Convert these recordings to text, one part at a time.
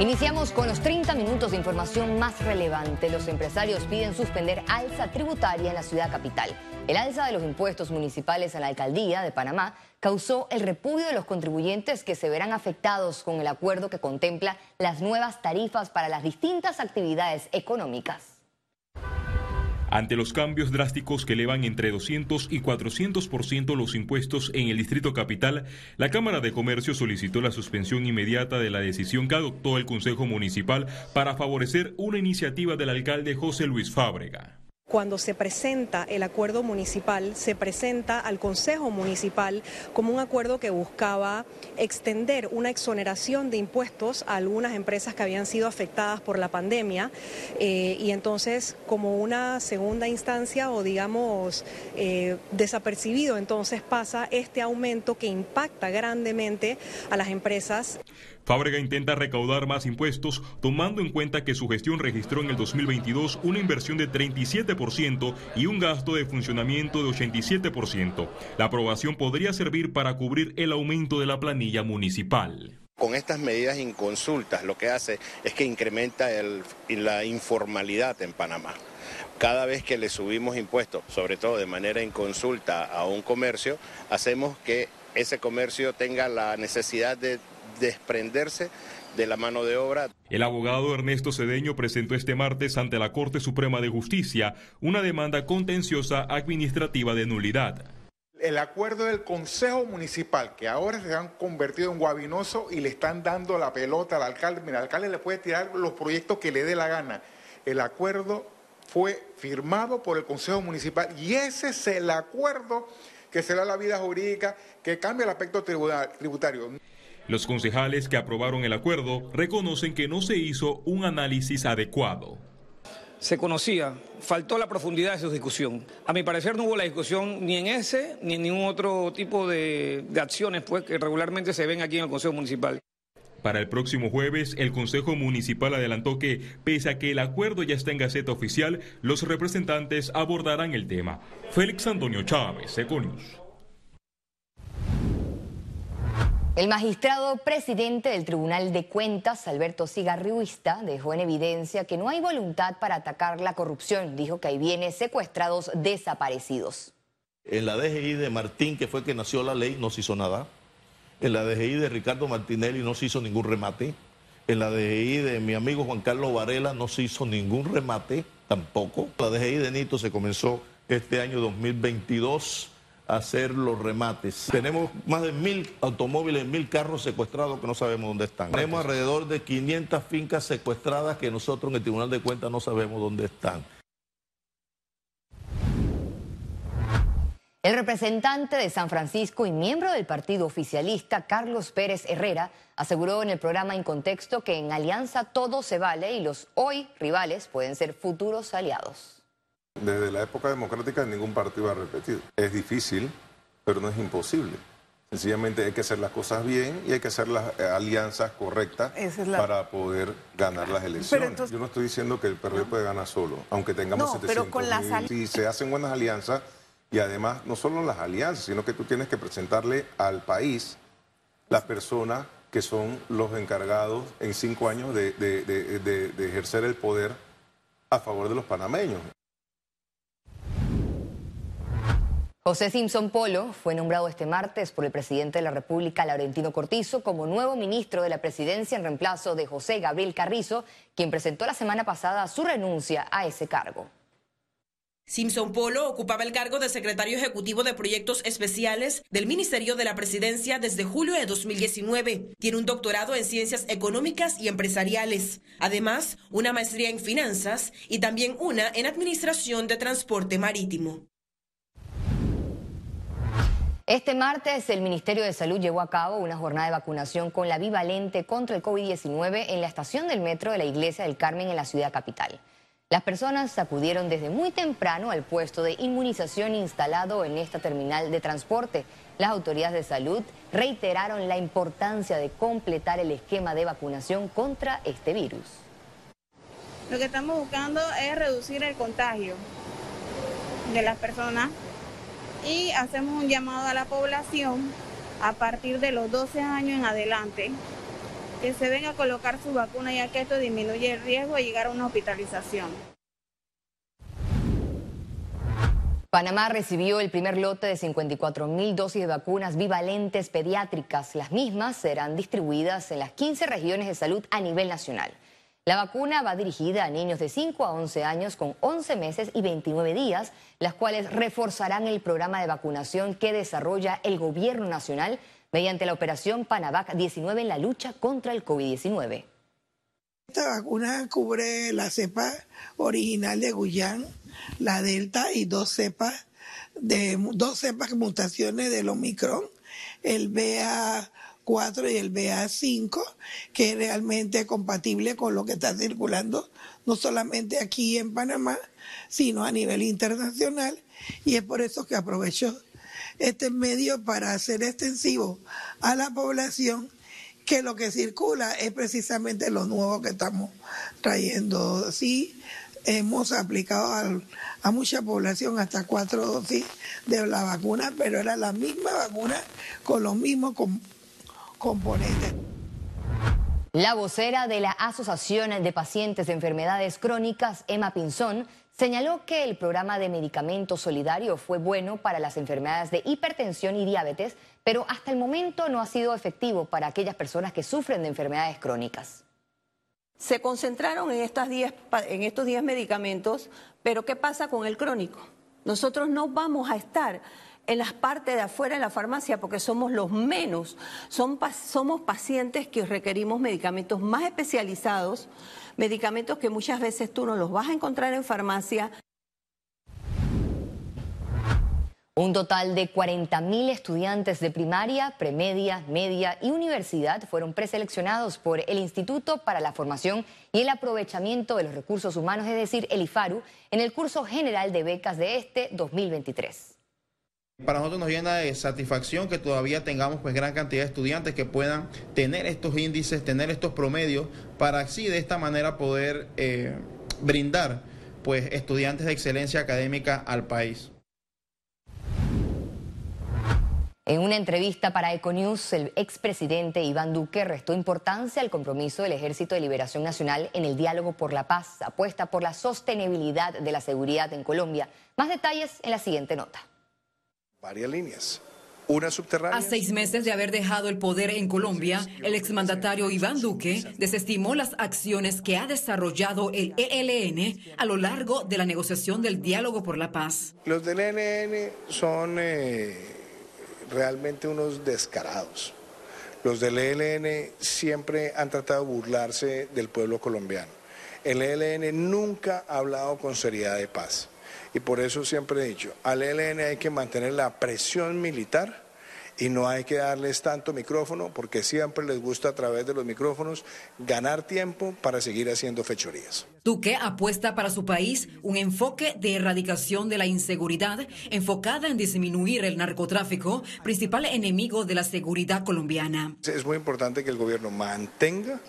Iniciamos con los 30 minutos de información más relevante. Los empresarios piden suspender alza tributaria en la ciudad capital. El alza de los impuestos municipales a la alcaldía de Panamá causó el repudio de los contribuyentes que se verán afectados con el acuerdo que contempla las nuevas tarifas para las distintas actividades económicas. Ante los cambios drásticos que elevan entre 200 y 400% los impuestos en el Distrito Capital, la Cámara de Comercio solicitó la suspensión inmediata de la decisión que adoptó el Consejo Municipal para favorecer una iniciativa del alcalde José Luis Fábrega. Cuando se presenta el acuerdo municipal, se presenta al Consejo Municipal como un acuerdo que buscaba extender una exoneración de impuestos a algunas empresas que habían sido afectadas por la pandemia eh, y entonces como una segunda instancia o digamos eh, desapercibido entonces pasa este aumento que impacta grandemente a las empresas. Fábrega intenta recaudar más impuestos, tomando en cuenta que su gestión registró en el 2022 una inversión de 37% y un gasto de funcionamiento de 87%. La aprobación podría servir para cubrir el aumento de la planilla municipal. Con estas medidas inconsultas lo que hace es que incrementa la informalidad en Panamá. Cada vez que le subimos impuestos, sobre todo de manera inconsulta a un comercio, hacemos que ese comercio tenga la necesidad de desprenderse de la mano de obra. El abogado Ernesto Cedeño presentó este martes ante la Corte Suprema de Justicia una demanda contenciosa administrativa de nulidad. El acuerdo del Consejo Municipal, que ahora se han convertido en guabinoso y le están dando la pelota al alcalde. Mira, el alcalde le puede tirar los proyectos que le dé la gana. El acuerdo fue firmado por el Consejo Municipal y ese es el acuerdo que será la vida jurídica que cambia el aspecto tributario. Los concejales que aprobaron el acuerdo reconocen que no se hizo un análisis adecuado. Se conocía, faltó la profundidad de su discusión. A mi parecer no hubo la discusión ni en ese ni en ningún otro tipo de, de acciones pues, que regularmente se ven aquí en el Consejo Municipal. Para el próximo jueves, el Consejo Municipal adelantó que, pese a que el acuerdo ya está en Gaceta Oficial, los representantes abordarán el tema. Félix Antonio Chávez, Econius. El magistrado presidente del Tribunal de Cuentas, Alberto Cigarriuista, dejó en evidencia que no hay voluntad para atacar la corrupción. Dijo que hay bienes secuestrados desaparecidos. En la DGI de Martín, que fue que nació la ley, no se hizo nada. En la DGI de Ricardo Martinelli no se hizo ningún remate. En la DGI de mi amigo Juan Carlos Varela no se hizo ningún remate tampoco. La DGI de Nito se comenzó este año 2022 hacer los remates. Tenemos más de mil automóviles, mil carros secuestrados que no sabemos dónde están. Tenemos alrededor de 500 fincas secuestradas que nosotros en el Tribunal de Cuentas no sabemos dónde están. El representante de San Francisco y miembro del partido oficialista, Carlos Pérez Herrera, aseguró en el programa En Contexto que en alianza todo se vale y los hoy rivales pueden ser futuros aliados. Desde la época democrática ningún partido ha repetido. Es difícil, pero no es imposible. Sencillamente hay que hacer las cosas bien y hay que hacer las eh, alianzas correctas para poder ganar las elecciones. Yo no estoy diciendo que el PRD puede ganar solo, aunque tengamos no, 700 pero con las Si se hacen buenas alianzas y además no solo las alianzas, sino que tú tienes que presentarle al país las personas que son los encargados en cinco años de ejercer el poder a favor de los panameños. José Simpson Polo fue nombrado este martes por el presidente de la República, Laurentino Cortizo, como nuevo ministro de la presidencia en reemplazo de José Gabriel Carrizo, quien presentó la semana pasada su renuncia a ese cargo. Simpson Polo ocupaba el cargo de secretario ejecutivo de proyectos especiales del Ministerio de la Presidencia desde julio de 2019. Tiene un doctorado en ciencias económicas y empresariales. Además, una maestría en finanzas y también una en administración de transporte marítimo. Este martes el Ministerio de Salud llevó a cabo una jornada de vacunación con la bivalente contra el COVID-19 en la estación del metro de la Iglesia del Carmen en la ciudad capital. Las personas acudieron desde muy temprano al puesto de inmunización instalado en esta terminal de transporte. Las autoridades de salud reiteraron la importancia de completar el esquema de vacunación contra este virus. Lo que estamos buscando es reducir el contagio de las personas y hacemos un llamado a la población a partir de los 12 años en adelante que se venga a colocar su vacuna ya que esto disminuye el riesgo de llegar a una hospitalización. Panamá recibió el primer lote de 54 mil dosis de vacunas bivalentes pediátricas. Las mismas serán distribuidas en las 15 regiones de salud a nivel nacional. La vacuna va dirigida a niños de 5 a 11 años con 11 meses y 29 días, las cuales reforzarán el programa de vacunación que desarrolla el gobierno nacional mediante la operación Panavac 19 en la lucha contra el COVID-19. Esta vacuna cubre la cepa original de Guyán la delta y dos cepas de dos cepas mutaciones del Omicron, el BA4 y el BA5, que es realmente compatible con lo que está circulando no solamente aquí en Panamá, sino a nivel internacional. Y es por eso que aprovecho este medio para hacer extensivo a la población que lo que circula es precisamente lo nuevo que estamos trayendo. Sí, hemos aplicado a mucha población hasta cuatro dosis de la vacuna, pero era la misma vacuna con los mismos componentes. La vocera de la Asociación de Pacientes de Enfermedades Crónicas, Emma Pinzón, señaló que el programa de medicamento solidario fue bueno para las enfermedades de hipertensión y diabetes, pero hasta el momento no ha sido efectivo para aquellas personas que sufren de enfermedades crónicas se concentraron en, estas en estos 10 medicamentos, pero ¿qué pasa con el crónico? Nosotros no vamos a estar en las partes de afuera de la farmacia porque somos los menos. somos pacientes que requerimos medicamentos más especializados, medicamentos que muchas veces tú no los vas a encontrar en farmacia. Un total de 40.000 estudiantes de primaria, premedia, media y universidad fueron preseleccionados por el Instituto para la Formación y el Aprovechamiento de los Recursos Humanos, es decir, el IFARU, en el curso general de becas de este 2023. Para nosotros nos llena de satisfacción que todavía tengamos pues gran cantidad de estudiantes que puedan tener estos índices, tener estos promedios, para así de esta manera poder eh, brindar pues estudiantes de excelencia académica al país. En una entrevista para Econews, el expresidente Iván Duque restó importancia al compromiso del Ejército de Liberación Nacional en el diálogo por la paz, apuesta por la sostenibilidad de la seguridad en Colombia. Más detalles en la siguiente nota. Varias líneas. Una subterránea. A seis meses de haber dejado el poder en Colombia, el exmandatario Iván Duque desestimó las acciones que ha desarrollado el ELN a lo largo de la negociación del diálogo por la paz. Los del ELN son eh, realmente unos descarados. Los del ELN siempre han tratado de burlarse del pueblo colombiano. El ELN nunca ha hablado con seriedad de paz. Y por eso siempre he dicho, al ELN hay que mantener la presión militar y no hay que darles tanto micrófono porque siempre les gusta a través de los micrófonos ganar tiempo para seguir haciendo fechorías. Duque apuesta para su país un enfoque de erradicación de la inseguridad enfocada en disminuir el narcotráfico, principal enemigo de la seguridad colombiana. Es muy importante que el gobierno mantenga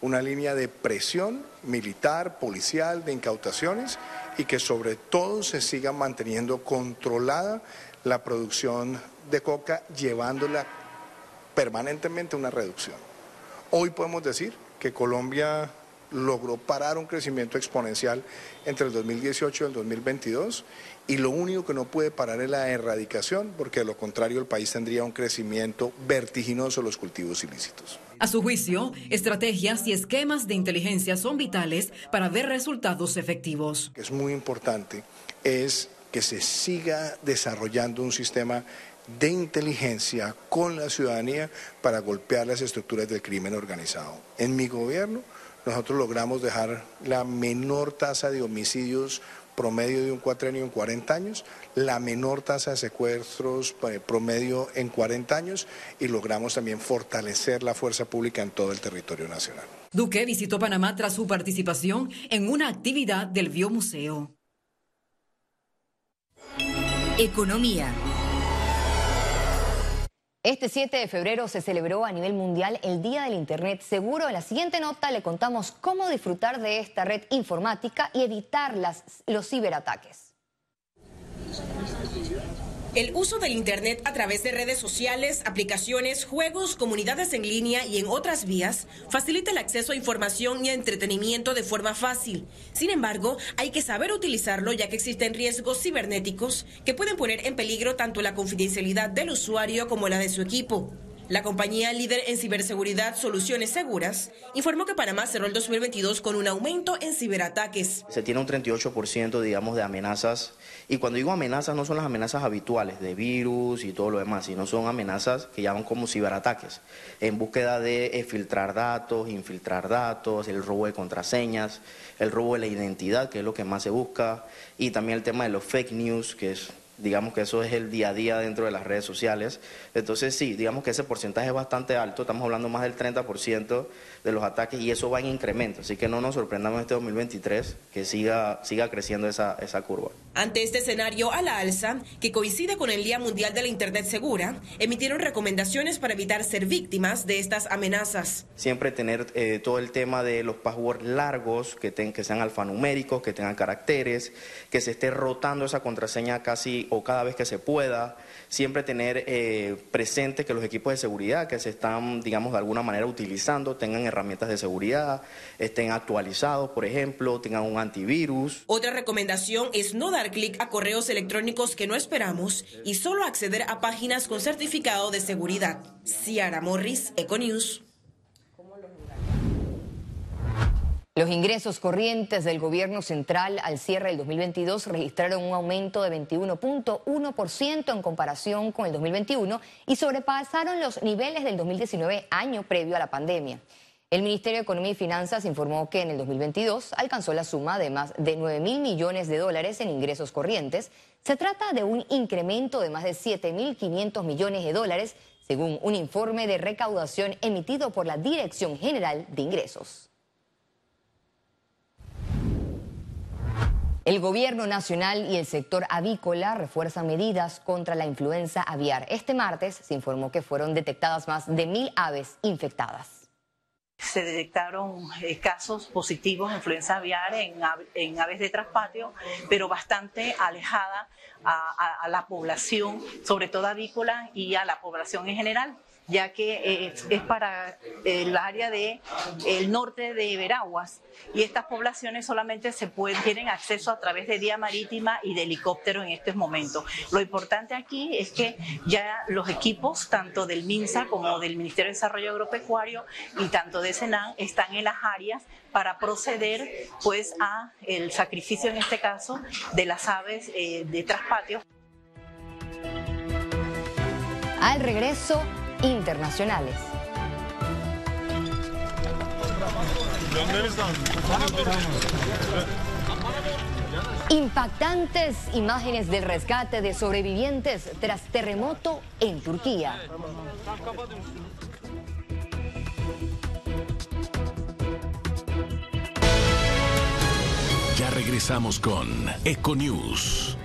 una línea de presión militar, policial, de incautaciones y que sobre todo se siga manteniendo controlada la producción de coca llevándola permanentemente a una reducción. Hoy podemos decir que Colombia logró parar un crecimiento exponencial entre el 2018 y el 2022 y lo único que no puede parar es la erradicación porque de lo contrario el país tendría un crecimiento vertiginoso de los cultivos ilícitos. A su juicio, estrategias y esquemas de inteligencia son vitales para ver resultados efectivos. Es muy importante es que se siga desarrollando un sistema de inteligencia con la ciudadanía para golpear las estructuras del crimen organizado. En mi gobierno nosotros logramos dejar la menor tasa de homicidios promedio de un cuatrenio en 40 años, la menor tasa de secuestros eh, promedio en 40 años y logramos también fortalecer la fuerza pública en todo el territorio nacional. Duque visitó Panamá tras su participación en una actividad del Biomuseo. Economía. Este 7 de febrero se celebró a nivel mundial el Día del Internet Seguro. En la siguiente nota le contamos cómo disfrutar de esta red informática y evitar las, los ciberataques. El uso del Internet a través de redes sociales, aplicaciones, juegos, comunidades en línea y en otras vías facilita el acceso a información y entretenimiento de forma fácil. Sin embargo, hay que saber utilizarlo ya que existen riesgos cibernéticos que pueden poner en peligro tanto la confidencialidad del usuario como la de su equipo. La compañía líder en ciberseguridad Soluciones Seguras informó que Panamá cerró el 2022 con un aumento en ciberataques. Se tiene un 38% digamos de amenazas y cuando digo amenazas no son las amenazas habituales de virus y todo lo demás, sino son amenazas que llaman como ciberataques en búsqueda de filtrar datos, infiltrar datos, el robo de contraseñas, el robo de la identidad, que es lo que más se busca, y también el tema de los fake news, que es digamos que eso es el día a día dentro de las redes sociales. Entonces sí, digamos que ese porcentaje es bastante alto, estamos hablando más del 30% de los ataques y eso va en incremento, así que no nos sorprendamos este 2023 que siga, siga creciendo esa, esa curva. Ante este escenario a la alza, que coincide con el Día Mundial de la Internet Segura, emitieron recomendaciones para evitar ser víctimas de estas amenazas. Siempre tener eh, todo el tema de los passwords largos, que, que sean alfanuméricos, que tengan caracteres, que se esté rotando esa contraseña casi o cada vez que se pueda. Siempre tener eh, presente que los equipos de seguridad que se están, digamos, de alguna manera utilizando tengan herramientas de seguridad, estén actualizados, por ejemplo, tengan un antivirus. Otra recomendación es no dar clic a correos electrónicos que no esperamos y solo acceder a páginas con certificado de seguridad. Ciara Morris, Econews. Los ingresos corrientes del gobierno central al cierre del 2022 registraron un aumento de 21.1% en comparación con el 2021 y sobrepasaron los niveles del 2019, año previo a la pandemia. El Ministerio de Economía y Finanzas informó que en el 2022 alcanzó la suma de más de 9 mil millones de dólares en ingresos corrientes. Se trata de un incremento de más de 7.500 millones de dólares, según un informe de recaudación emitido por la Dirección General de Ingresos. El gobierno nacional y el sector avícola refuerzan medidas contra la influenza aviar. Este martes se informó que fueron detectadas más de mil aves infectadas. Se detectaron eh, casos positivos de influenza aviar en, aves de traspatio, pero bastante alejada a la población, sobre todo avícola y a la población en general ya que es, para el área del el norte de Veraguas y estas poblaciones solamente se tienen acceso a través de vía marítima y de helicóptero en estos momentos. Lo importante aquí es que ya los equipos, tanto del MINSA como del Ministerio de Desarrollo Agropecuario y tanto de Senan, están en las áreas para proceder pues a el sacrificio en este caso de las aves eh, de traspatio. Al regreso internacionales. Impactantes imágenes del rescate de sobrevivientes tras terremoto en Turquía. Ya regresamos con Econews.